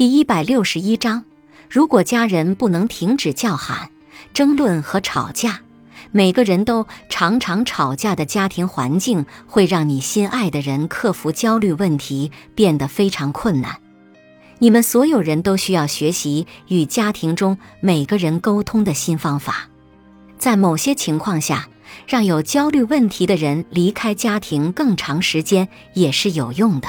第一百六十一章：如果家人不能停止叫喊、争论和吵架，每个人都常常吵架的家庭环境，会让你心爱的人克服焦虑问题变得非常困难。你们所有人都需要学习与家庭中每个人沟通的新方法。在某些情况下，让有焦虑问题的人离开家庭更长时间也是有用的。